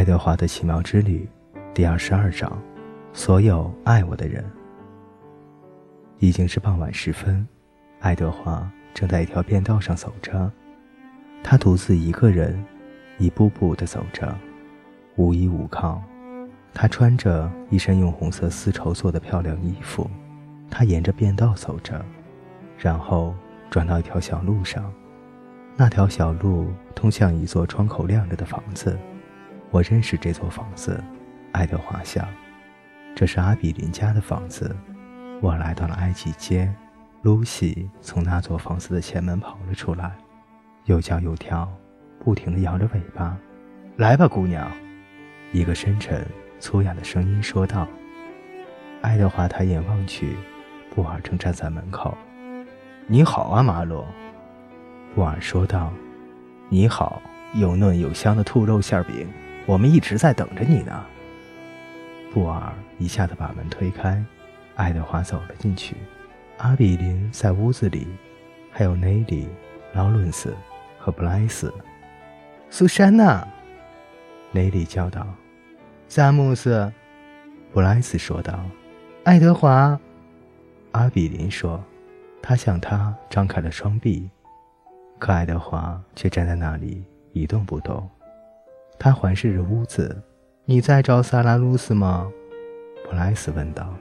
爱德华的奇妙之旅，第二十二章，所有爱我的人。已经是傍晚时分，爱德华正在一条便道上走着，他独自一个人，一步步地走着，无依无靠。他穿着一身用红色丝绸做的漂亮衣服，他沿着便道走着，然后转到一条小路上，那条小路通向一座窗口亮着的房子。我认识这座房子，爱德华想，这是阿比林家的房子。我来到了埃及街，露西从那座房子的前门跑了出来，又叫又跳，不停地摇着尾巴。来吧，姑娘，一个深沉。粗哑的声音说道：“爱德华抬眼望去，布尔正站在门口。你好啊，马洛。”布尔说道：“你好，又嫩又香的兔肉馅饼，我们一直在等着你呢。”布尔一下子把门推开，爱德华走了进去。阿比林在屋子里，还有内里、劳伦斯和布莱斯。苏珊娜，内里叫道。萨姆斯，布莱斯说道：“爱德华。”阿比林说：“他向他张开了双臂，可爱德华却站在那里一动不动。他环视着屋子。“你在找萨拉鲁斯吗？”布莱斯问道。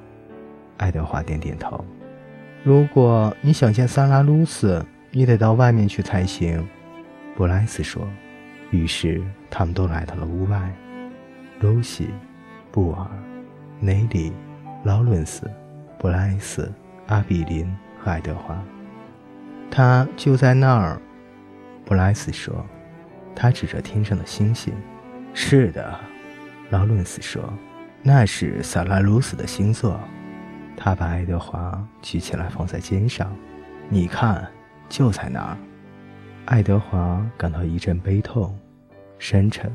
爱德华点点头。“如果你想见萨拉鲁斯，你得到外面去才行。”布莱斯说。于是他们都来到了屋外。露西、布尔、内里、劳伦斯、布莱斯、阿比林和爱德华，他就在那儿。布莱斯说：“他指着天上的星星。”“是的。”劳伦斯说：“那是萨拉鲁斯的星座。”他把爱德华举起来放在肩上。“你看，就在那儿。”爱德华感到一阵悲痛，深沉、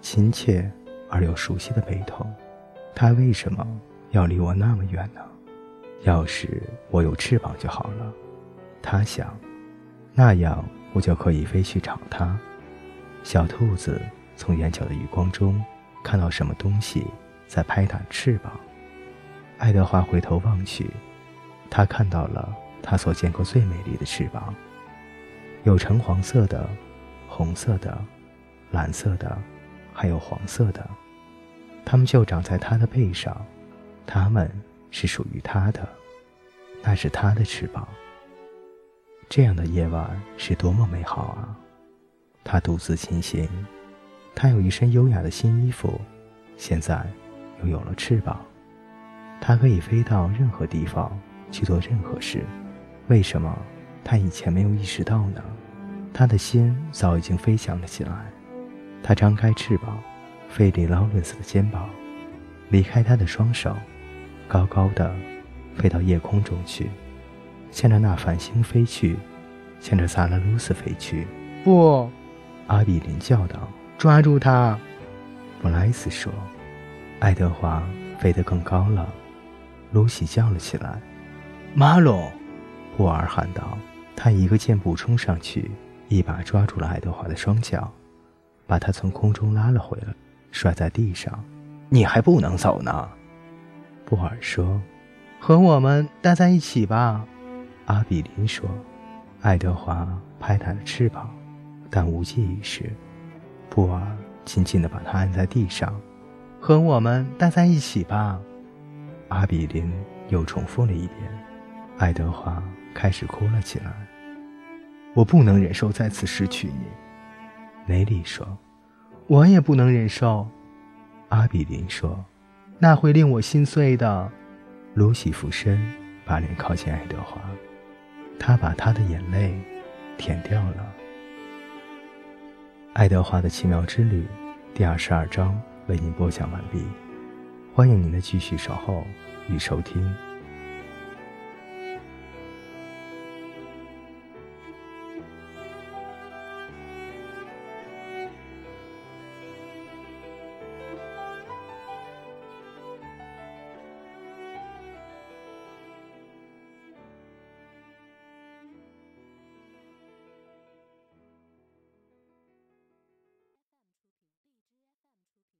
亲切。而又熟悉的悲痛，他为什么要离我那么远呢？要是我有翅膀就好了，他想，那样我就可以飞去找他。小兔子从眼角的余光中看到什么东西在拍打翅膀。爱德华回头望去，他看到了他所见过最美丽的翅膀，有橙黄色的、红色的、蓝色的，还有黄色的。它们就长在他的背上，它们是属于他的，那是他的翅膀。这样的夜晚是多么美好啊！他独自前行，他有一身优雅的新衣服，现在又有了翅膀，他可以飞到任何地方去做任何事。为什么他以前没有意识到呢？他的心早已经飞翔了起来，他张开翅膀。飞离劳伦斯的肩膀，离开他的双手，高高的飞到夜空中去，向着那繁星飞去，向着萨拉鲁斯飞去。不，阿比林叫道：“抓住他！”布莱斯说：“爱德华飞得更高了。”露西叫了起来：“马龙！”布尔喊道。他一个箭步冲上去，一把抓住了爱德华的双脚，把他从空中拉了回来。摔在地上，你还不能走呢。”布尔说，“和我们待在一起吧。”阿比林说。爱德华拍打着翅膀，但无济于事。布尔紧紧地把他按在地上，“和我们待在一起吧。”阿比林又重复了一遍。爱德华开始哭了起来。“我不能忍受再次失去你。”雷利说。我也不能忍受，阿比林说：“那会令我心碎的。”露西俯身，把脸靠近爱德华，他把他的眼泪舔掉了。爱德华的奇妙之旅第二十二章为您播讲完毕，欢迎您的继续守候与收听。